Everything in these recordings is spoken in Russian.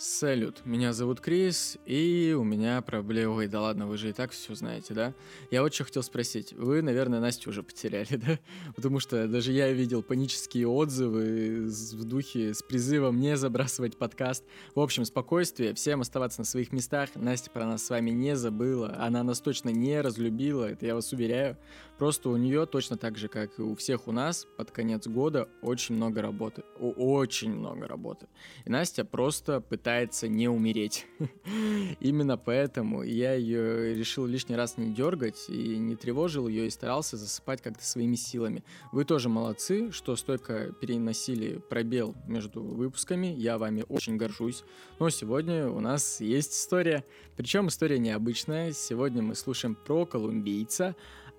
Салют, меня зовут Крис, и у меня проблема... Ой, да ладно, вы же и так все знаете, да? Я вот что хотел спросить. Вы, наверное, Настю уже потеряли, да? Потому что даже я видел панические отзывы в духе с призывом не забрасывать подкаст. В общем, спокойствие, всем оставаться на своих местах. Настя про нас с вами не забыла, она нас точно не разлюбила, это я вас уверяю. Просто у нее точно так же, как и у всех у нас, под конец года очень много работы. Очень много работы. И Настя просто пытается не умереть. Именно поэтому я ее решил лишний раз не дергать и не тревожил ее и старался засыпать как-то своими силами. Вы тоже молодцы, что столько переносили пробел между выпусками. Я вами очень горжусь. Но сегодня у нас есть история. Причем история необычная. Сегодня мы слушаем про колумбийца,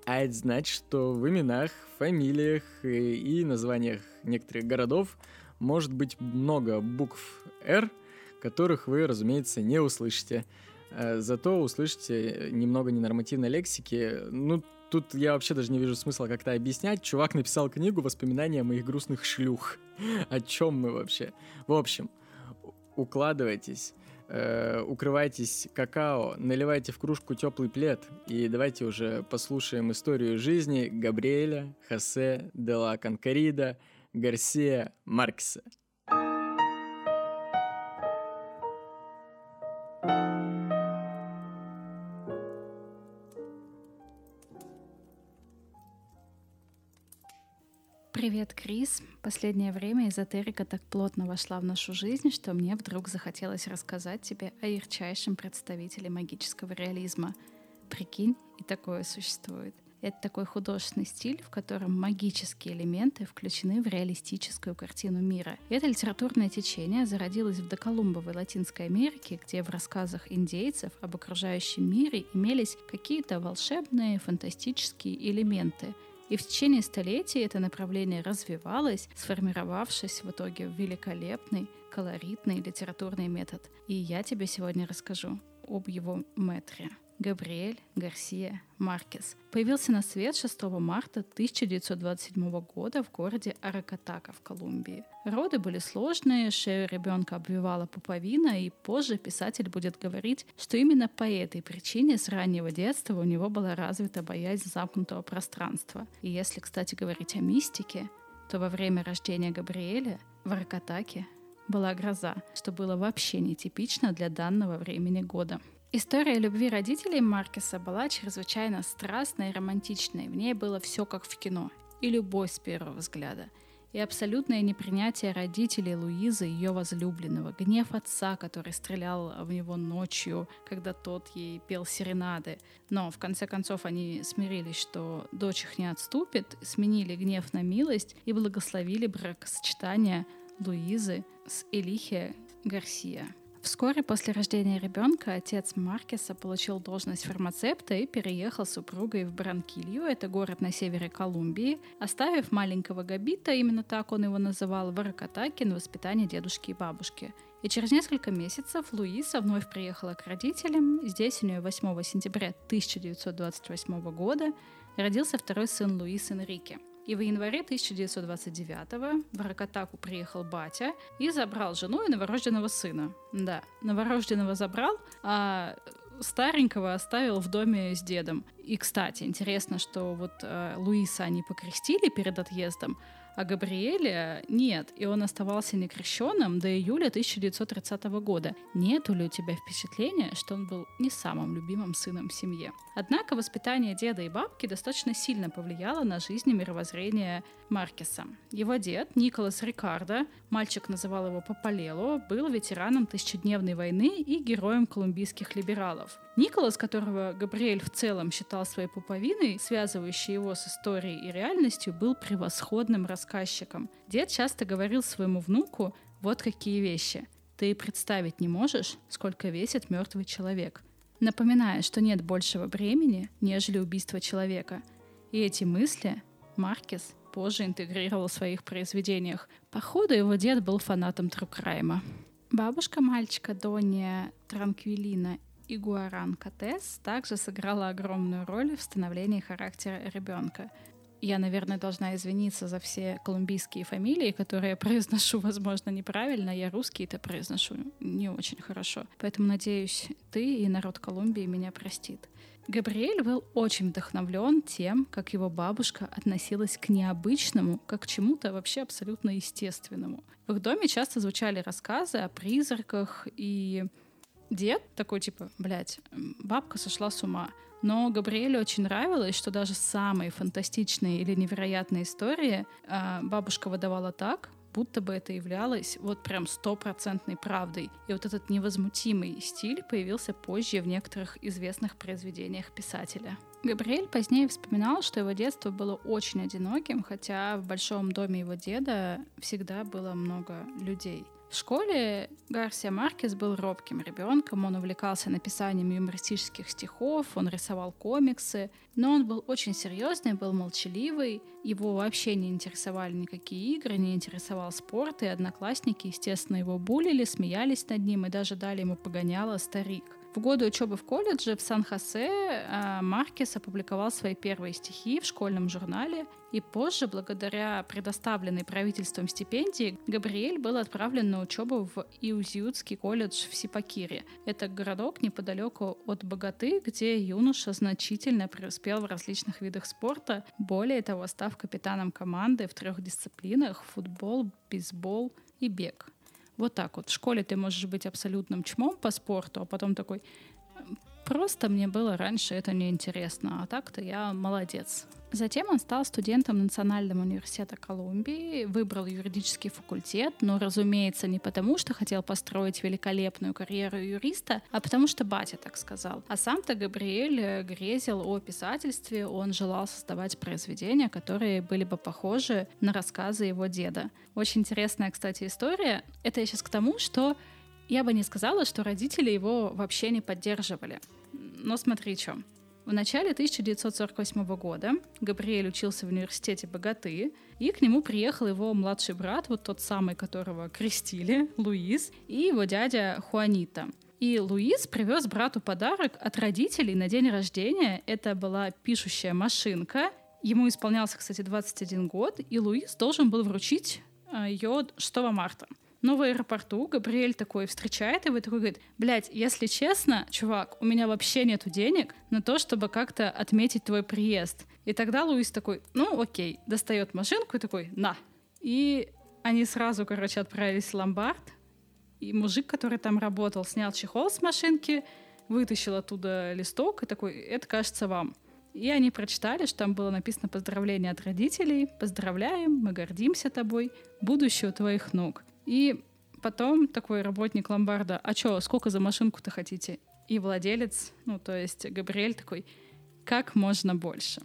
а это значит, что в именах, фамилиях и названиях некоторых городов может быть много букв «Р», которых вы, разумеется, не услышите. Э, зато услышите немного ненормативной лексики. Ну, тут я вообще даже не вижу смысла как-то объяснять. Чувак написал книгу «Воспоминания моих грустных шлюх». О чем мы вообще? В общем, укладывайтесь, э, укрывайтесь какао, наливайте в кружку теплый плед и давайте уже послушаем историю жизни Габриэля Хосе де ла Конкорида Гарсия Маркеса. Привет, Крис. Последнее время эзотерика так плотно вошла в нашу жизнь, что мне вдруг захотелось рассказать тебе о ярчайшем представителе магического реализма. Прикинь, и такое существует. Это такой художественный стиль, в котором магические элементы включены в реалистическую картину мира. это литературное течение зародилось в доколумбовой Латинской Америке, где в рассказах индейцев об окружающем мире имелись какие-то волшебные, фантастические элементы — и в течение столетий это направление развивалось, сформировавшись в итоге в великолепный, колоритный литературный метод. И я тебе сегодня расскажу об его метре. Габриэль Гарсия Маркес. Появился на свет 6 марта 1927 года в городе Аракатака в Колумбии. Роды были сложные, шею ребенка обвивала пуповина, и позже писатель будет говорить, что именно по этой причине с раннего детства у него была развита боязнь замкнутого пространства. И если, кстати, говорить о мистике, то во время рождения Габриэля в Аракатаке была гроза, что было вообще нетипично для данного времени года. История любви родителей Маркеса была чрезвычайно страстной и романтичной. В ней было все как в кино. И любовь с первого взгляда. И абсолютное непринятие родителей Луизы, ее возлюбленного. Гнев отца, который стрелял в него ночью, когда тот ей пел серенады. Но в конце концов они смирились, что дочь их не отступит, сменили гнев на милость и благословили бракосочетание Луизы с Элихе Гарсия. Вскоре после рождения ребенка отец Маркеса получил должность фармацепта и переехал с супругой в Бранкилью, это город на севере Колумбии, оставив маленького Габита, именно так он его называл, в Аракатаке на воспитание дедушки и бабушки. И через несколько месяцев Луиса вновь приехала к родителям. Здесь у нее 8 сентября 1928 года родился второй сын Луисы Энрике – и в январе 1929 в Ракатаку приехал батя и забрал жену и новорожденного сына. Да, новорожденного забрал, а старенького оставил в доме с дедом. И, кстати, интересно, что вот э, Луиса они покрестили перед отъездом, а Габриэля нет, и он оставался некрещенным до июля 1930 года. Нету ли у тебя впечатления, что он был не самым любимым сыном в семье? Однако воспитание деда и бабки достаточно сильно повлияло на жизнь и мировоззрение Маркеса. Его дед, Николас Рикардо, мальчик называл его Папалело, был ветераном тысячедневной войны и героем колумбийских либералов. Николас, которого Габриэль в целом считал своей пуповиной, связывающей его с историей и реальностью, был превосходным рассказчиком. Дед часто говорил своему внуку вот какие вещи. Ты представить не можешь, сколько весит мертвый человек. Напоминая, что нет большего бремени, нежели убийство человека. И эти мысли Маркес позже интегрировал в своих произведениях. Походу, его дед был фанатом Трукрайма. Бабушка мальчика Донья Транквилина и Гуаран Катес также сыграла огромную роль в становлении характера ребенка. Я, наверное, должна извиниться за все колумбийские фамилии, которые я произношу, возможно, неправильно. Я русский это произношу не очень хорошо. Поэтому, надеюсь, ты и народ Колумбии меня простит. Габриэль был очень вдохновлен тем, как его бабушка относилась к необычному, как к чему-то вообще абсолютно естественному. В их доме часто звучали рассказы о призраках, и дед такой типа, блядь, бабка сошла с ума. Но Габриэлю очень нравилось, что даже самые фантастичные или невероятные истории э, бабушка выдавала так, будто бы это являлось вот прям стопроцентной правдой. И вот этот невозмутимый стиль появился позже в некоторых известных произведениях писателя. Габриэль позднее вспоминал, что его детство было очень одиноким, хотя в большом доме его деда всегда было много людей — в школе Гарсия Маркес был робким ребенком, он увлекался написанием юмористических стихов, он рисовал комиксы, но он был очень серьезный, был молчаливый, его вообще не интересовали никакие игры, не интересовал спорт, и одноклассники, естественно, его булили, смеялись над ним и даже дали ему погоняло старик. В годы учебы в колледже в Сан-Хосе а, Маркес опубликовал свои первые стихи в школьном журнале, и позже, благодаря предоставленной правительством стипендии, Габриэль был отправлен на учебу в Иузиутский колледж в Сипакире. Это городок неподалеку от Богаты, где юноша значительно преуспел в различных видах спорта. Более того, став капитаном команды в трех дисциплинах — футбол, бейсбол и бег. Вот так вот. В школе ты можешь быть абсолютным чмом по спорту, а потом такой, просто мне было раньше это неинтересно, а так-то я молодец. Затем он стал студентом Национального университета Колумбии, выбрал юридический факультет, но, разумеется, не потому, что хотел построить великолепную карьеру юриста, а потому что батя так сказал. А сам-то Габриэль грезил о писательстве, он желал создавать произведения, которые были бы похожи на рассказы его деда. Очень интересная, кстати, история. Это я сейчас к тому, что я бы не сказала, что родители его вообще не поддерживали. Но смотри, что. В начале 1948 года Габриэль учился в университете Богаты, и к нему приехал его младший брат, вот тот самый, которого крестили, Луис, и его дядя Хуанита. И Луис привез брату подарок от родителей на день рождения. Это была пишущая машинка. Ему исполнялся, кстати, 21 год, и Луис должен был вручить э, ее 6 марта. Но в аэропорту Габриэль такой встречает его и такой говорит, блядь, если честно, чувак, у меня вообще нету денег на то, чтобы как-то отметить твой приезд. И тогда Луис такой, ну окей, достает машинку и такой, на. И они сразу, короче, отправились в ломбард, и мужик, который там работал, снял чехол с машинки, вытащил оттуда листок и такой, это кажется вам. И они прочитали, что там было написано поздравление от родителей. Поздравляем, мы гордимся тобой, будущее у твоих ног. И потом такой работник ломбарда, а чё, сколько за машинку-то хотите? И владелец, ну то есть Габриэль такой, как можно больше.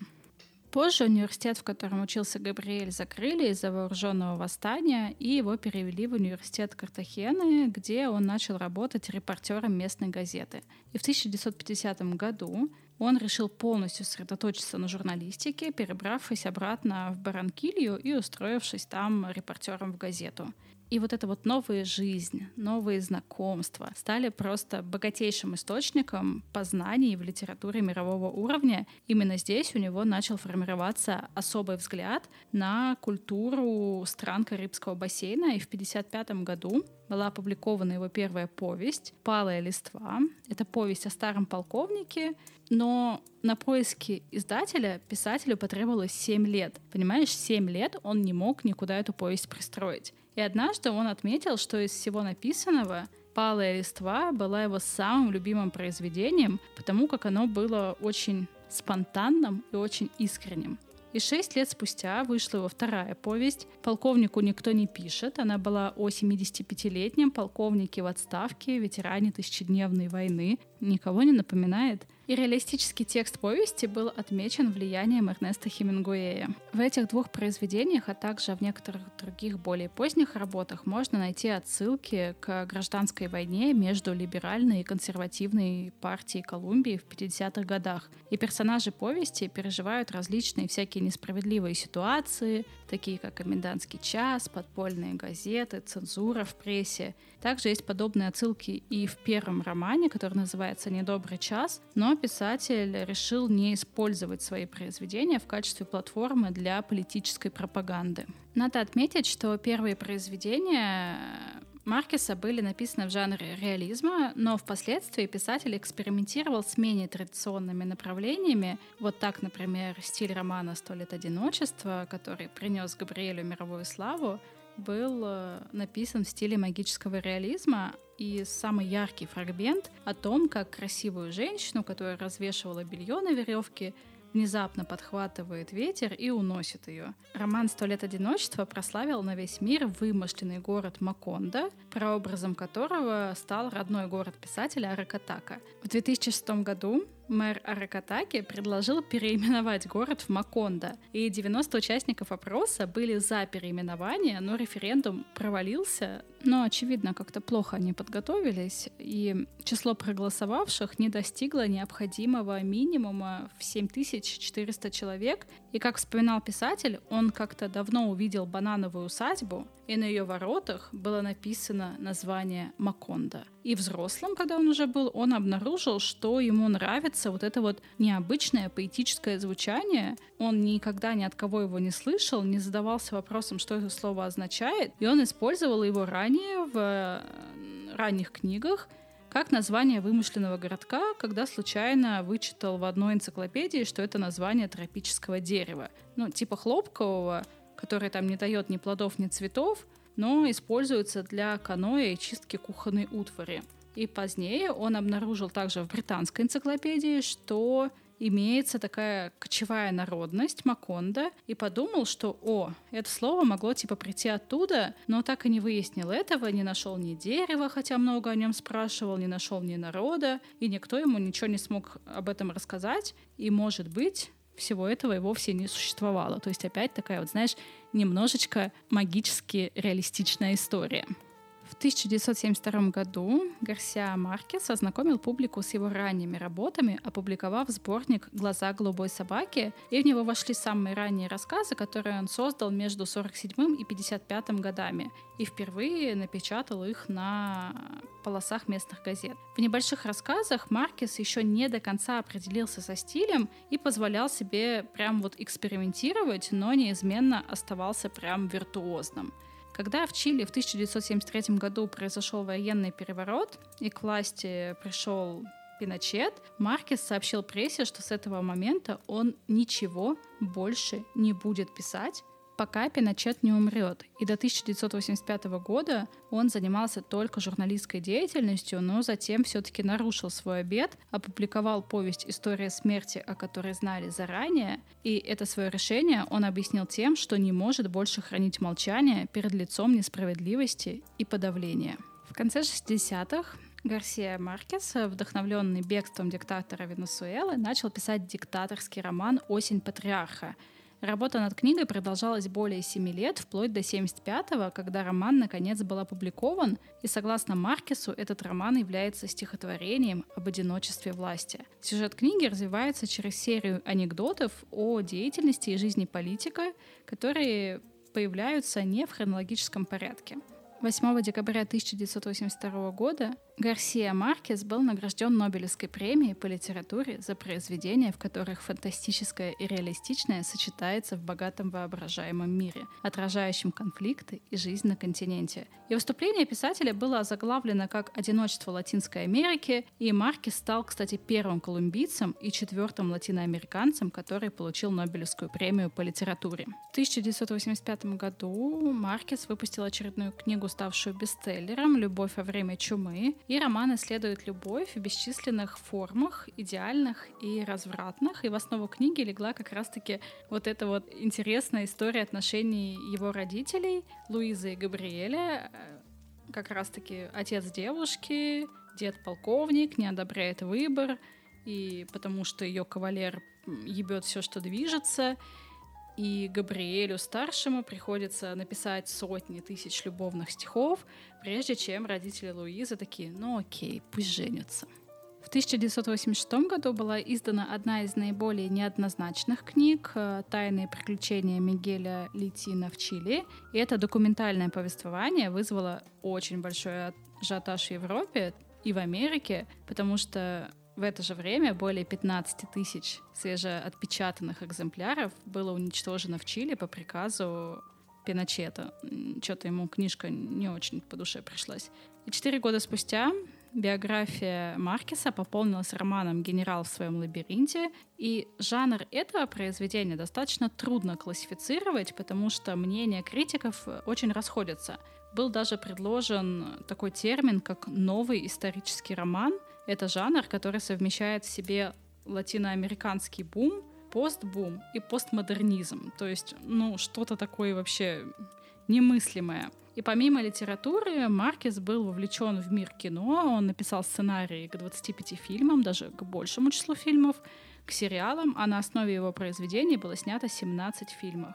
Позже университет, в котором учился Габриэль, закрыли из-за вооруженного восстания, и его перевели в университет Картахены, где он начал работать репортером местной газеты. И в 1950 году он решил полностью сосредоточиться на журналистике, перебравшись обратно в Баранкилью и устроившись там репортером в газету. И вот эта вот новая жизнь, новые знакомства стали просто богатейшим источником познаний в литературе мирового уровня. Именно здесь у него начал формироваться особый взгляд на культуру стран Карибского бассейна. И в 1955 году была опубликована его первая повесть «Палая листва». Это повесть о старом полковнике, но на поиски издателя писателю потребовалось 7 лет. Понимаешь, 7 лет он не мог никуда эту повесть пристроить. И однажды он отметил, что из всего написанного «Палая листва» была его самым любимым произведением, потому как оно было очень спонтанным и очень искренним. И шесть лет спустя вышла его вторая повесть «Полковнику никто не пишет». Она была о 75-летнем полковнике в отставке, ветеране тысячедневной войны. Никого не напоминает? И реалистический текст повести был отмечен влиянием Эрнеста Хемингуэя. В этих двух произведениях, а также в некоторых других более поздних работах можно найти отсылки к гражданской войне между либеральной и консервативной партией Колумбии в 50-х годах. И персонажи повести переживают различные всякие несправедливые ситуации, такие как комендантский час, подпольные газеты, цензура в прессе. Также есть подобные отсылки и в первом романе, который называется недобрый час, но писатель решил не использовать свои произведения в качестве платформы для политической пропаганды. Надо отметить, что первые произведения Маркеса были написаны в жанре реализма, но впоследствии писатель экспериментировал с менее традиционными направлениями. Вот так, например, стиль романа «Сто лет одиночества», который принес Габриэлю мировую славу, был э, написан в стиле магического реализма, и самый яркий фрагмент о том, как красивую женщину, которая развешивала белье на веревке, внезапно подхватывает ветер и уносит ее. Роман «Сто лет одиночества» прославил на весь мир вымышленный город Макондо, прообразом которого стал родной город писателя Аракатака. В 2006 году мэр Аракатаки предложил переименовать город в Макондо, и 90 участников опроса были за переименование, но референдум провалился, но, очевидно, как-то плохо они подготовились, и число проголосовавших не достигло необходимого минимума в 7400 человек, и, как вспоминал писатель, он как-то давно увидел банановую усадьбу, и на ее воротах было написано название Макондо. И взрослым, когда он уже был, он обнаружил, что ему нравится вот это вот необычное поэтическое звучание. Он никогда ни от кого его не слышал, не задавался вопросом, что это слово означает, и он использовал его ранее в э, ранних книгах как название вымышленного городка, когда случайно вычитал в одной энциклопедии, что это название тропического дерева. Ну, типа хлопкового, который там не дает ни плодов, ни цветов, но используется для каноэ и чистки кухонной утвари. И позднее он обнаружил также в британской энциклопедии, что имеется такая кочевая народность Маконда, и подумал, что, о, это слово могло типа прийти оттуда, но так и не выяснил этого, не нашел ни дерева, хотя много о нем спрашивал, не нашел ни народа, и никто ему ничего не смог об этом рассказать, и, может быть, всего этого и вовсе не существовало. То есть опять такая вот, знаешь, немножечко магически реалистичная история. В 1972 году Гарсиа Маркес ознакомил публику с его ранними работами, опубликовав сборник «Глаза голубой собаки», и в него вошли самые ранние рассказы, которые он создал между 47 и 55 годами, и впервые напечатал их на полосах местных газет. В небольших рассказах Маркес еще не до конца определился со стилем и позволял себе прям вот экспериментировать, но неизменно оставался прям виртуозным. Когда в Чили в 1973 году произошел военный переворот и к власти пришел Пиночет, Маркес сообщил прессе, что с этого момента он ничего больше не будет писать, пока Пиночет не умрет. И до 1985 года он занимался только журналистской деятельностью, но затем все-таки нарушил свой обет, опубликовал повесть «История смерти», о которой знали заранее, и это свое решение он объяснил тем, что не может больше хранить молчание перед лицом несправедливости и подавления. В конце 60-х Гарсия Маркес, вдохновленный бегством диктатора Венесуэлы, начал писать диктаторский роман «Осень патриарха», Работа над книгой продолжалась более семи лет, вплоть до 75-го, когда роман наконец был опубликован, и согласно Маркесу, этот роман является стихотворением об одиночестве власти. Сюжет книги развивается через серию анекдотов о деятельности и жизни политика, которые появляются не в хронологическом порядке. 8 декабря 1982 года Гарсия Маркес был награжден Нобелевской премией по литературе за произведения, в которых фантастическое и реалистичное сочетается в богатом воображаемом мире, отражающем конфликты и жизнь на континенте. И выступление писателя было озаглавлено как «Одиночество Латинской Америки», и Маркес стал, кстати, первым колумбийцем и четвертым латиноамериканцем, который получил Нобелевскую премию по литературе. В 1985 году Маркес выпустил очередную книгу, ставшую бестселлером «Любовь во время чумы», и роман исследует любовь в бесчисленных формах, идеальных и развратных. И в основу книги легла как раз-таки вот эта вот интересная история отношений его родителей, Луизы и Габриэля, э, как раз-таки отец девушки, дед полковник, не одобряет выбор, и потому что ее кавалер ебет все, что движется, и Габриэлю старшему приходится написать сотни тысяч любовных стихов, прежде чем родители Луизы такие, ну окей, пусть женятся. В 1986 году была издана одна из наиболее неоднозначных книг э, «Тайные приключения Мигеля Литина в Чили». И это документальное повествование вызвало очень большой ажиотаж в Европе, и в Америке, потому что в это же время более 15 тысяч свежеотпечатанных экземпляров было уничтожено в Чили по приказу Пиночета. Что-то ему книжка не очень по душе пришлась. И четыре года спустя биография Маркеса пополнилась романом «Генерал в своем лабиринте», и жанр этого произведения достаточно трудно классифицировать, потому что мнения критиков очень расходятся. Был даже предложен такой термин, как «новый исторический роман». Это жанр, который совмещает в себе латиноамериканский бум, постбум и постмодернизм. То есть, ну, что-то такое вообще немыслимое. И помимо литературы, Маркес был вовлечен в мир кино. Он написал сценарий к 25 фильмам, даже к большему числу фильмов, к сериалам, а на основе его произведений было снято 17 фильмов.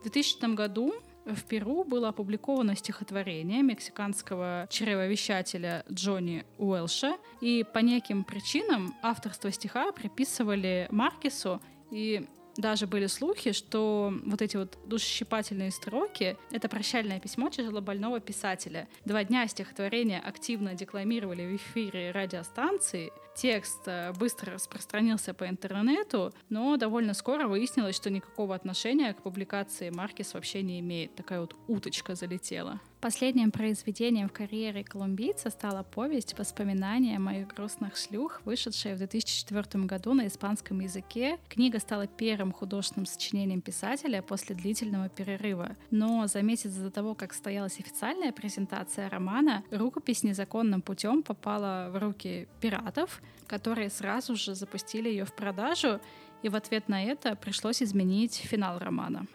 В 2000 году в Перу было опубликовано стихотворение мексиканского чревовещателя Джонни Уэлша, и по неким причинам авторство стиха приписывали Маркесу, и даже были слухи, что вот эти вот душесчипательные строки — это прощальное письмо тяжелобольного писателя. Два дня стихотворения активно декламировали в эфире радиостанции, текст э, быстро распространился по интернету, но довольно скоро выяснилось, что никакого отношения к публикации Маркес вообще не имеет. Такая вот уточка залетела. Последним произведением в карьере колумбийца стала повесть «Воспоминания моих грустных шлюх», вышедшая в 2004 году на испанском языке. Книга стала первым художественным сочинением писателя после длительного перерыва. Но за месяц до того, как состоялась официальная презентация романа, рукопись незаконным путем попала в руки пиратов, которые сразу же запустили ее в продажу, и в ответ на это пришлось изменить финал романа.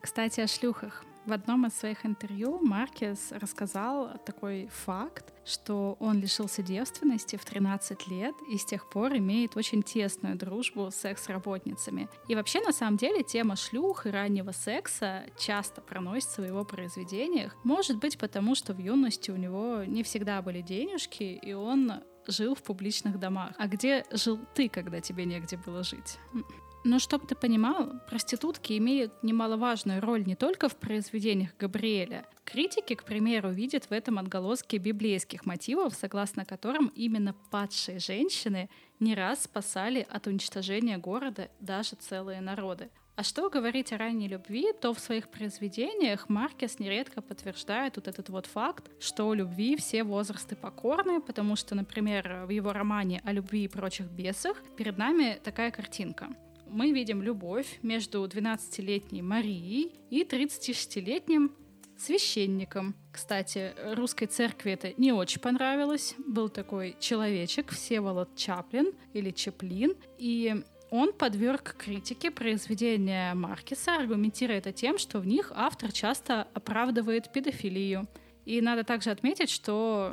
Кстати, о шлюхах. В одном из своих интервью Маркес рассказал такой факт, что он лишился девственности в 13 лет и с тех пор имеет очень тесную дружбу с секс-работницами. И вообще, на самом деле, тема шлюх и раннего секса часто проносится в его произведениях. Может быть, потому что в юности у него не всегда были денежки, и он жил в публичных домах. А где жил ты, когда тебе негде было жить? Но чтобы ты понимал, проститутки имеют немаловажную роль не только в произведениях Габриэля. Критики, к примеру, видят в этом отголоски библейских мотивов, согласно которым именно падшие женщины не раз спасали от уничтожения города даже целые народы. А что говорить о ранней любви, то в своих произведениях Маркес нередко подтверждает вот этот вот факт, что у любви все возрасты покорны, потому что, например, в его романе «О любви и прочих бесах» перед нами такая картинка мы видим любовь между 12-летней Марией и 36-летним священником. Кстати, русской церкви это не очень понравилось. Был такой человечек Всеволод Чаплин или Чаплин, и он подверг критике произведения Маркеса, аргументируя это тем, что в них автор часто оправдывает педофилию. И надо также отметить, что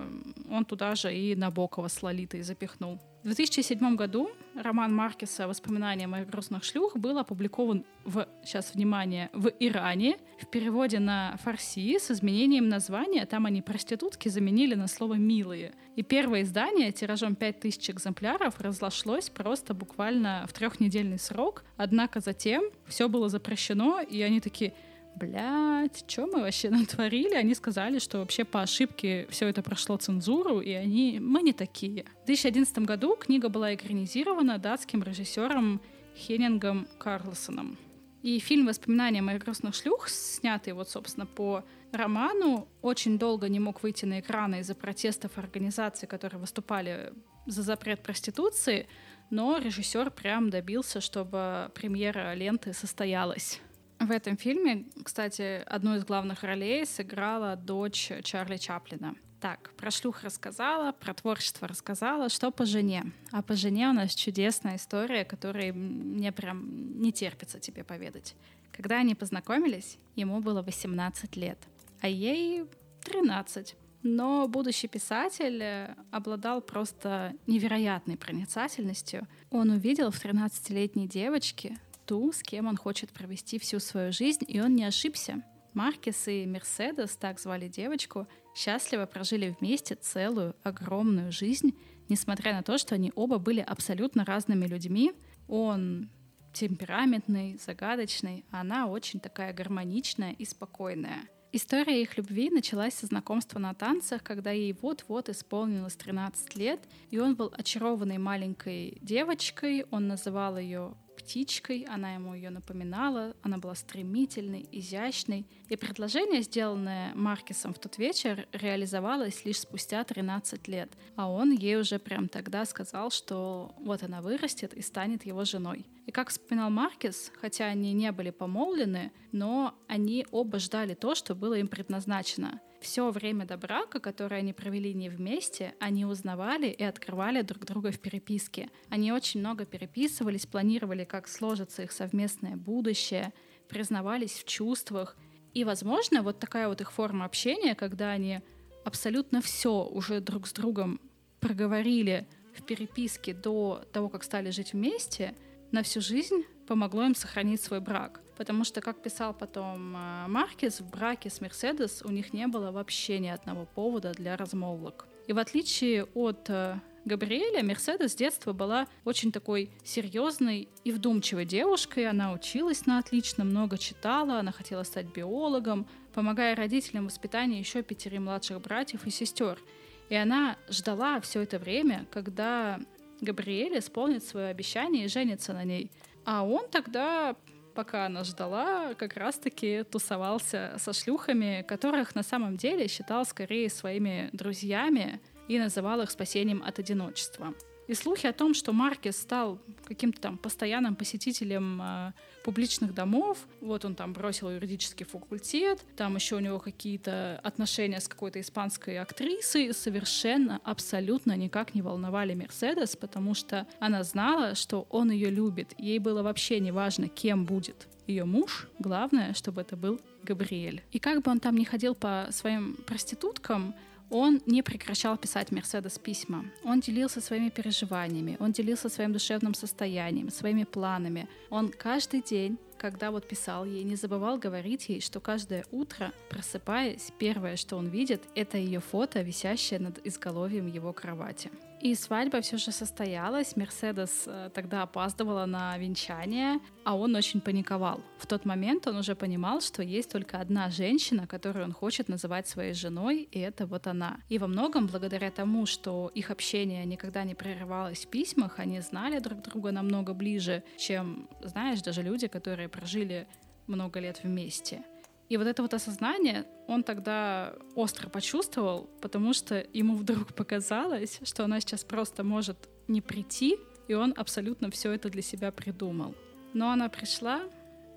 он туда же и Набокова с Лолитой запихнул. В 2007 году роман Маркеса «Воспоминания моих грустных шлюх» был опубликован в, сейчас внимание, в Иране в переводе на фарси с изменением названия. Там они проститутки заменили на слово «милые». И первое издание тиражом 5000 экземпляров разошлось просто буквально в трехнедельный срок. Однако затем все было запрещено, и они такие блядь, что мы вообще натворили? Они сказали, что вообще по ошибке все это прошло цензуру, и они, мы не такие. В 2011 году книга была экранизирована датским режиссером Хеннингом Карлсоном. И фильм «Воспоминания моих грустных шлюх», снятый вот, собственно, по роману, очень долго не мог выйти на экраны из-за протестов организаций, которые выступали за запрет проституции, но режиссер прям добился, чтобы премьера ленты состоялась. В этом фильме, кстати, одну из главных ролей сыграла дочь Чарли Чаплина. Так, про шлюх рассказала, про творчество рассказала. Что по жене? А по жене у нас чудесная история, которая мне прям не терпится тебе поведать. Когда они познакомились, ему было 18 лет, а ей 13. Но будущий писатель э, обладал просто невероятной проницательностью. Он увидел в 13-летней девочке ту, с кем он хочет провести всю свою жизнь, и он не ошибся. Маркес и Мерседес, так звали девочку, счастливо прожили вместе целую огромную жизнь, несмотря на то, что они оба были абсолютно разными людьми. Он темпераментный, загадочный, а она очень такая гармоничная и спокойная. История их любви началась со знакомства на танцах, когда ей вот-вот исполнилось 13 лет, и он был очарованной маленькой девочкой, он называл ее птичкой, она ему ее напоминала, она была стремительной, изящной, и предложение, сделанное Маркесом в тот вечер, реализовалось лишь спустя 13 лет, а он ей уже прям тогда сказал, что вот она вырастет и станет его женой. И как вспоминал Маркес, хотя они не были помолвлены, но они оба ждали то, что было им предназначено — все время до брака, которое они провели не вместе, они узнавали и открывали друг друга в переписке. Они очень много переписывались, планировали, как сложится их совместное будущее, признавались в чувствах. И, возможно, вот такая вот их форма общения, когда они абсолютно все уже друг с другом проговорили в переписке до того, как стали жить вместе, на всю жизнь помогло им сохранить свой брак. Потому что, как писал потом э, Маркес, в браке с Мерседес у них не было вообще ни одного повода для размолвок. И в отличие от э, Габриэля, Мерседес с детства была очень такой серьезной и вдумчивой девушкой. Она училась на отлично, много читала, она хотела стать биологом, помогая родителям в воспитании еще пятерым младших братьев и сестер. И она ждала все это время, когда Габриэль исполнит свое обещание и женится на ней. А он тогда пока она ждала, как раз-таки тусовался со шлюхами, которых на самом деле считал скорее своими друзьями и называл их спасением от одиночества. И слухи о том, что Маркес стал каким-то там постоянным посетителем э, публичных домов, вот он там бросил юридический факультет, там еще у него какие-то отношения с какой-то испанской актрисой, совершенно, абсолютно никак не волновали Мерседес, потому что она знала, что он ее любит. Ей было вообще не важно, кем будет ее муж, главное, чтобы это был Габриэль. И как бы он там не ходил по своим проституткам, он не прекращал писать Мерседес письма. Он делился своими переживаниями, он делился своим душевным состоянием, своими планами. Он каждый день когда вот писал ей, не забывал говорить ей, что каждое утро, просыпаясь, первое, что он видит, это ее фото, висящее над изголовьем его кровати. И свадьба все же состоялась. Мерседес э, тогда опаздывала на венчание, а он очень паниковал. В тот момент он уже понимал, что есть только одна женщина, которую он хочет называть своей женой, и это вот она. И во многом благодаря тому, что их общение никогда не прерывалось в письмах, они знали друг друга намного ближе, чем, знаешь, даже люди, которые прожили много лет вместе. И вот это вот осознание он тогда остро почувствовал, потому что ему вдруг показалось, что она сейчас просто может не прийти, и он абсолютно все это для себя придумал. Но она пришла,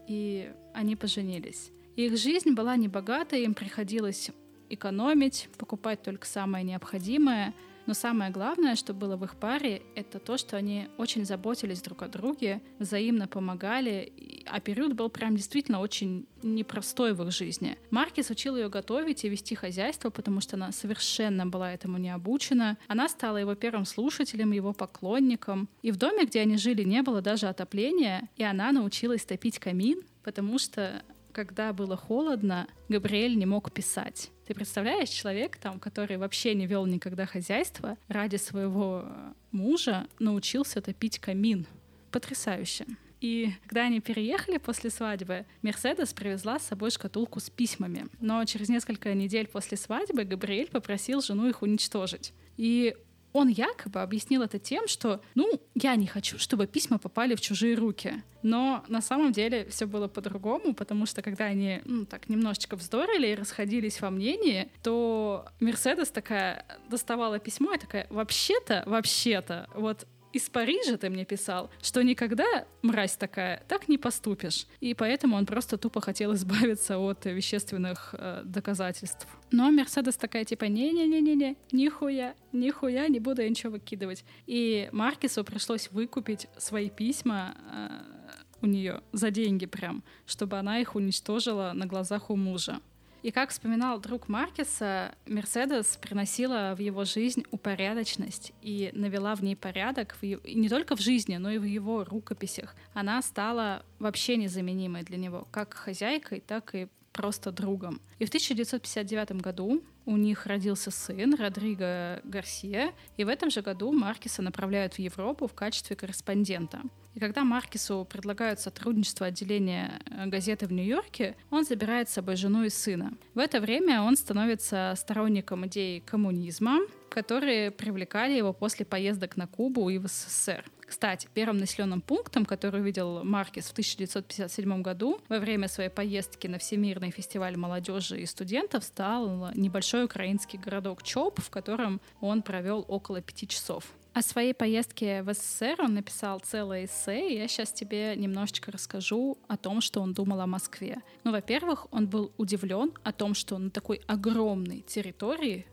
и они поженились. Их жизнь была небогатой, им приходилось экономить, покупать только самое необходимое — но самое главное, что было в их паре, это то, что они очень заботились друг о друге, взаимно помогали, а период был прям действительно очень непростой в их жизни. Маркис учил ее готовить и вести хозяйство, потому что она совершенно была этому не обучена. Она стала его первым слушателем, его поклонником. И в доме, где они жили, не было даже отопления, и она научилась топить камин, потому что когда было холодно, Габриэль не мог писать. Ты представляешь, человек, там, который вообще не вел никогда хозяйство, ради своего э, мужа научился топить камин. Потрясающе. И когда они переехали после свадьбы, Мерседес привезла с собой шкатулку с письмами. Но через несколько недель после свадьбы Габриэль попросил жену их уничтожить. И он якобы объяснил это тем, что, ну, я не хочу, чтобы письма попали в чужие руки. Но на самом деле все было по-другому, потому что когда они, ну, так немножечко вздорили и расходились во мнении, то Мерседес такая доставала письмо и такая, вообще-то, вообще-то, вот из Парижа ты мне писал, что никогда, мразь такая, так не поступишь. И поэтому он просто тупо хотел избавиться от вещественных э, доказательств. Но Мерседес такая типа, не-не-не-не-не, нихуя, нихуя, не буду я ничего выкидывать. И Маркису пришлось выкупить свои письма э, у нее за деньги прям, чтобы она их уничтожила на глазах у мужа. И как вспоминал друг Маркеса, Мерседес приносила в его жизнь упорядоченность и навела в ней порядок в, и не только в жизни, но и в его рукописях. Она стала вообще незаменимой для него, как хозяйкой, так и просто другом. И в 1959 году у них родился сын Родриго Гарсия, и в этом же году Маркиса направляют в Европу в качестве корреспондента. И когда Маркису предлагают сотрудничество отделения э, газеты в Нью-Йорке, он забирает с собой жену и сына. В это время он становится сторонником идеи коммунизма, которые привлекали его после поездок на Кубу и в СССР. Кстати, первым населенным пунктом, который увидел Маркес в 1957 году во время своей поездки на Всемирный фестиваль молодежи и студентов, стал небольшой украинский городок Чоп, в котором он провел около пяти часов. О своей поездке в СССР он написал целое эссе, и я сейчас тебе немножечко расскажу о том, что он думал о Москве. Ну, во-первых, он был удивлен о том, что на такой огромной территории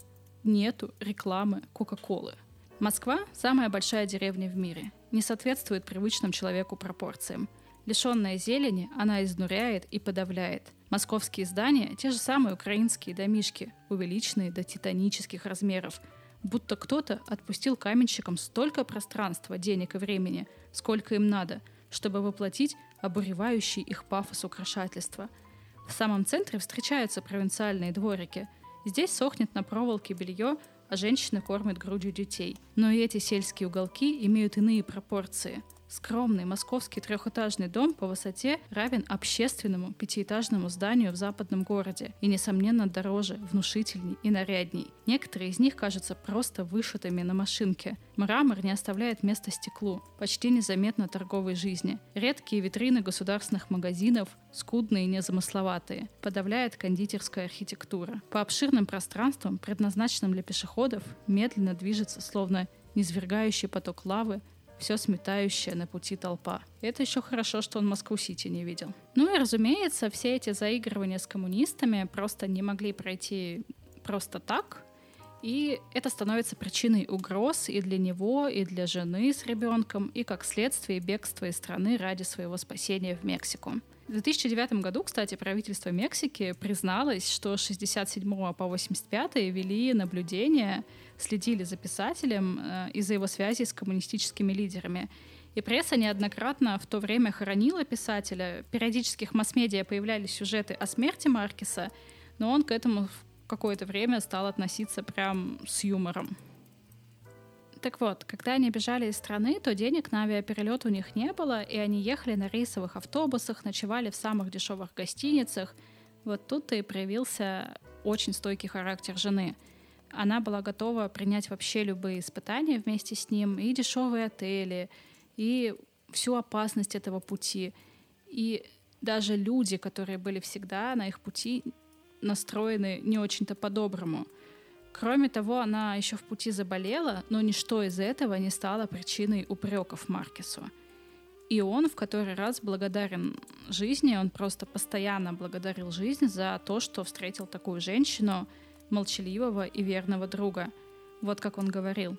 нету рекламы Кока-Колы. Москва — самая большая деревня в мире, не соответствует привычным человеку пропорциям. Лишенная зелени, она изнуряет и подавляет. Московские здания — те же самые украинские домишки, увеличенные до титанических размеров, будто кто-то отпустил каменщикам столько пространства, денег и времени, сколько им надо, чтобы воплотить обуревающий их пафос украшательства. В самом центре встречаются провинциальные дворики. Здесь сохнет на проволоке белье, а женщина кормит грудью детей. Но и эти сельские уголки имеют иные пропорции – Скромный московский трехэтажный дом по высоте равен общественному пятиэтажному зданию в западном городе и, несомненно, дороже, внушительней и нарядней. Некоторые из них кажутся просто вышитыми на машинке. Мрамор не оставляет места стеклу, почти незаметно торговой жизни. Редкие витрины государственных магазинов, скудные и незамысловатые, подавляет кондитерская архитектура. По обширным пространствам, предназначенным для пешеходов, медленно движется, словно низвергающий поток лавы, все сметающая на пути толпа. И это еще хорошо, что он Москву-Сити не видел. Ну и, разумеется, все эти заигрывания с коммунистами просто не могли пройти просто так, и это становится причиной угроз и для него, и для жены с ребенком, и как следствие бегства из страны ради своего спасения в Мексику. В 2009 году, кстати, правительство Мексики призналось, что с 67 по 85 вели наблюдения, следили за писателем э, из-за его связи с коммунистическими лидерами. И пресса неоднократно в то время хоронила писателя. Периодически в масс-медиа появлялись сюжеты о смерти Маркеса, но он к этому какое-то время стал относиться прям с юмором. Так вот, когда они бежали из страны, то денег на авиаперелет у них не было, и они ехали на рейсовых автобусах, ночевали в самых дешевых гостиницах. Вот тут-то и проявился очень стойкий характер жены. Она была готова принять вообще любые испытания вместе с ним, и дешевые отели, и всю опасность этого пути. И даже люди, которые были всегда на их пути, настроены не очень-то по-доброму — Кроме того, она еще в пути заболела, но ничто из этого не стало причиной упреков Маркесу. И он в который раз благодарен жизни, он просто постоянно благодарил жизнь за то, что встретил такую женщину, молчаливого и верного друга. Вот как он говорил.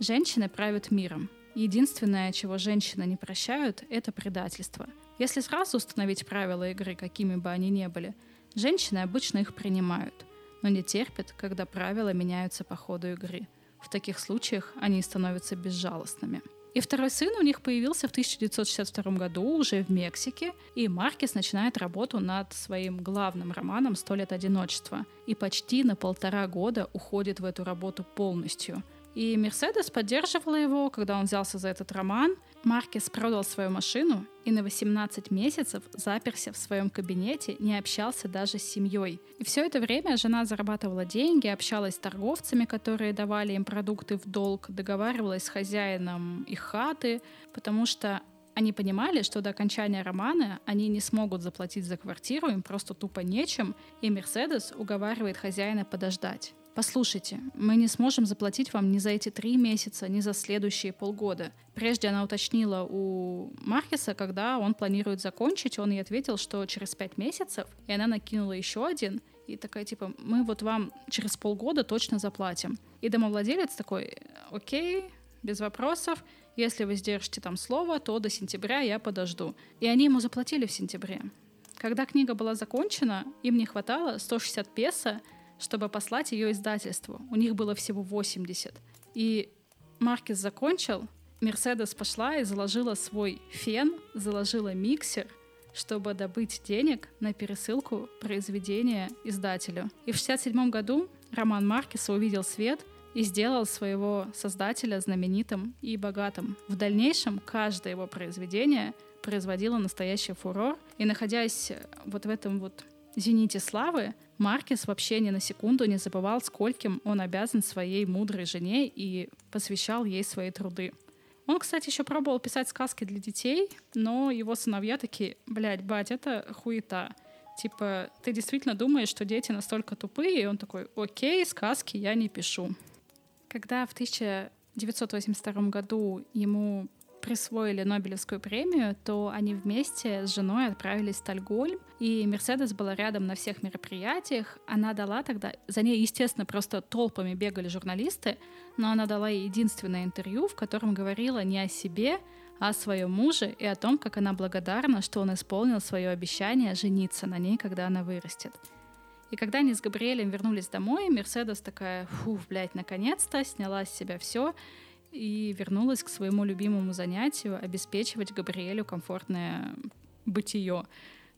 «Женщины правят миром. Единственное, чего женщины не прощают, это предательство. Если сразу установить правила игры, какими бы они ни были, женщины обычно их принимают – но не терпят, когда правила меняются по ходу игры. В таких случаях они становятся безжалостными. И второй сын у них появился в 1962 году уже в Мексике, и Маркес начинает работу над своим главным романом «Сто лет одиночества» и почти на полтора года уходит в эту работу полностью – и Мерседес поддерживала его, когда он взялся за этот роман. Маркес продал свою машину и на 18 месяцев заперся в своем кабинете, не общался даже с семьей. И все это время жена зарабатывала деньги, общалась с торговцами, которые давали им продукты в долг, договаривалась с хозяином их хаты, потому что они понимали, что до окончания романа они не смогут заплатить за квартиру, им просто тупо нечем, и Мерседес уговаривает хозяина подождать. Послушайте, мы не сможем заплатить вам ни за эти три месяца, ни за следующие полгода. Прежде она уточнила у Маркеса, когда он планирует закончить, он ей ответил, что через пять месяцев, и она накинула еще один, и такая типа, мы вот вам через полгода точно заплатим. И домовладелец такой, окей, без вопросов, если вы сдержите там слово, то до сентября я подожду. И они ему заплатили в сентябре. Когда книга была закончена, им не хватало 160 песо, чтобы послать ее издательству. У них было всего 80. И Маркес закончил, Мерседес пошла и заложила свой фен, заложила миксер, чтобы добыть денег на пересылку произведения издателю. И в 1967 году роман Маркеса увидел свет и сделал своего создателя знаменитым и богатым. В дальнейшем каждое его произведение производило настоящий фурор, и находясь вот в этом вот зените славы, Маркес вообще ни на секунду не забывал, скольким он обязан своей мудрой жене и посвящал ей свои труды. Он, кстати, еще пробовал писать сказки для детей, но его сыновья такие, блядь, бать, это хуета. Типа, ты действительно думаешь, что дети настолько тупые? И он такой, окей, сказки я не пишу. Когда в 1982 году ему присвоили Нобелевскую премию, то они вместе с женой отправились в Стальгольм, и Мерседес была рядом на всех мероприятиях. Она дала тогда, за ней, естественно, просто толпами бегали журналисты, но она дала ей единственное интервью, в котором говорила не о себе, а о своем муже и о том, как она благодарна, что он исполнил свое обещание жениться на ней, когда она вырастет. И когда они с Габриэлем вернулись домой, Мерседес такая, фу, блядь, наконец-то, сняла с себя все и вернулась к своему любимому занятию обеспечивать Габриэлю комфортное бытие,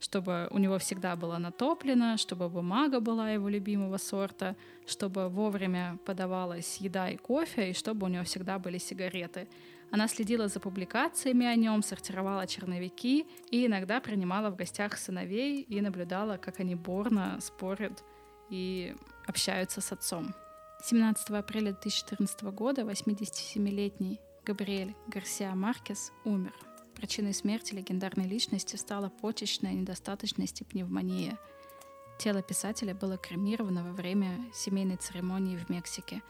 чтобы у него всегда было натоплено, чтобы бумага была его любимого сорта, чтобы вовремя подавалась еда и кофе, и чтобы у него всегда были сигареты. Она следила за публикациями о нем, сортировала черновики и иногда принимала в гостях сыновей и наблюдала, как они борно спорят и общаются с отцом. 17 апреля 2014 года 87-летний Габриэль Гарсиа Маркес умер. Причиной смерти легендарной личности стала почечная недостаточность и пневмония. Тело писателя было кремировано во время семейной церемонии в Мексике.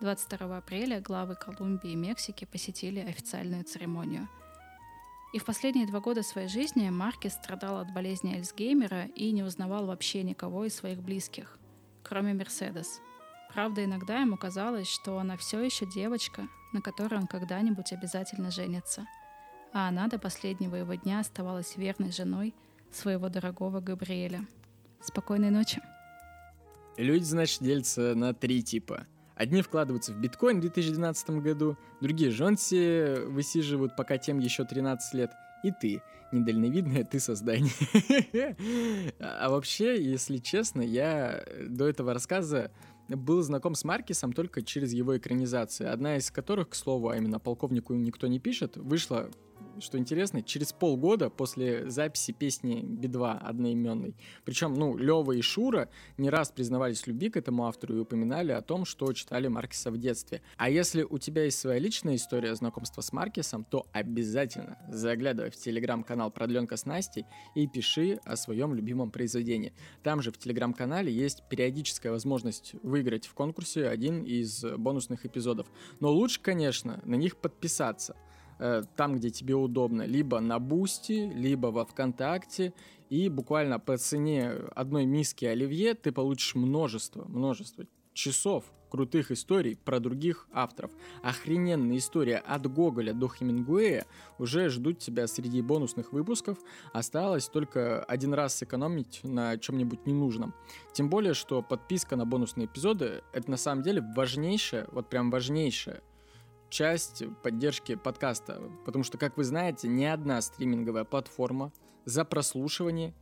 22 апреля главы Колумбии и Мексики посетили официальную церемонию. И в последние два года своей жизни Маркес страдал от болезни Альцгеймера и не узнавал вообще никого из своих близких, кроме Мерседес – Правда, иногда ему казалось, что она все еще девочка, на которой он когда-нибудь обязательно женится. А она до последнего его дня оставалась верной женой своего дорогого Габриэля. Спокойной ночи. Люди, значит, делятся на три типа. Одни вкладываются в биткоин в 2012 году, другие жонси высиживают пока тем еще 13 лет, и ты, недальновидное ты создание. А вообще, если честно, я до этого рассказа был знаком с Маркисом только через его экранизации, одна из которых, к слову, а именно полковнику никто не пишет, вышла что интересно, через полгода после записи песни Би-2 одноименной. Причем, ну, Лева и Шура не раз признавались в любви к этому автору и упоминали о том, что читали Маркиса в детстве. А если у тебя есть своя личная история знакомства с Маркисом, то обязательно заглядывай в телеграм-канал «Продленка с Настей» и пиши о своем любимом произведении. Там же в телеграм-канале есть периодическая возможность выиграть в конкурсе один из бонусных эпизодов. Но лучше, конечно, на них подписаться – Э, там, где тебе удобно, либо на Бусти, либо во Вконтакте, и буквально по цене одной миски оливье ты получишь множество, множество часов крутых историй про других авторов. Охрененная история от Гоголя до Хемингуэя уже ждут тебя среди бонусных выпусков. Осталось только один раз сэкономить на чем-нибудь ненужном. Тем более, что подписка на бонусные эпизоды — это на самом деле важнейшее, вот прям важнейшее часть поддержки подкаста, потому что, как вы знаете, ни одна стриминговая платформа за прослушивание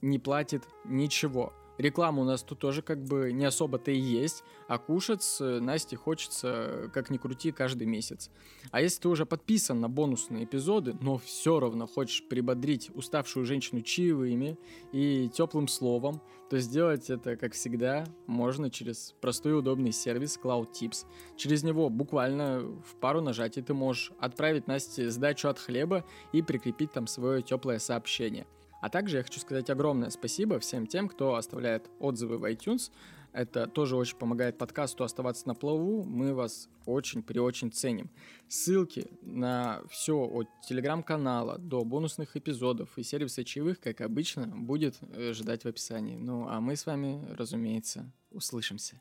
не платит ничего. Реклама у нас тут тоже как бы не особо-то и есть, а кушать с Настей хочется, как ни крути, каждый месяц. А если ты уже подписан на бонусные эпизоды, но все равно хочешь прибодрить уставшую женщину чаевыми и теплым словом, то сделать это, как всегда, можно через простой и удобный сервис Cloud Tips. Через него буквально в пару нажатий ты можешь отправить Насте сдачу от хлеба и прикрепить там свое теплое сообщение. А также я хочу сказать огромное спасибо всем тем, кто оставляет отзывы в iTunes. Это тоже очень помогает подкасту оставаться на плаву. Мы вас очень при очень ценим. Ссылки на все от телеграм-канала до бонусных эпизодов и сервиса чаевых, как обычно, будет э, ждать в описании. Ну а мы с вами, разумеется, услышимся.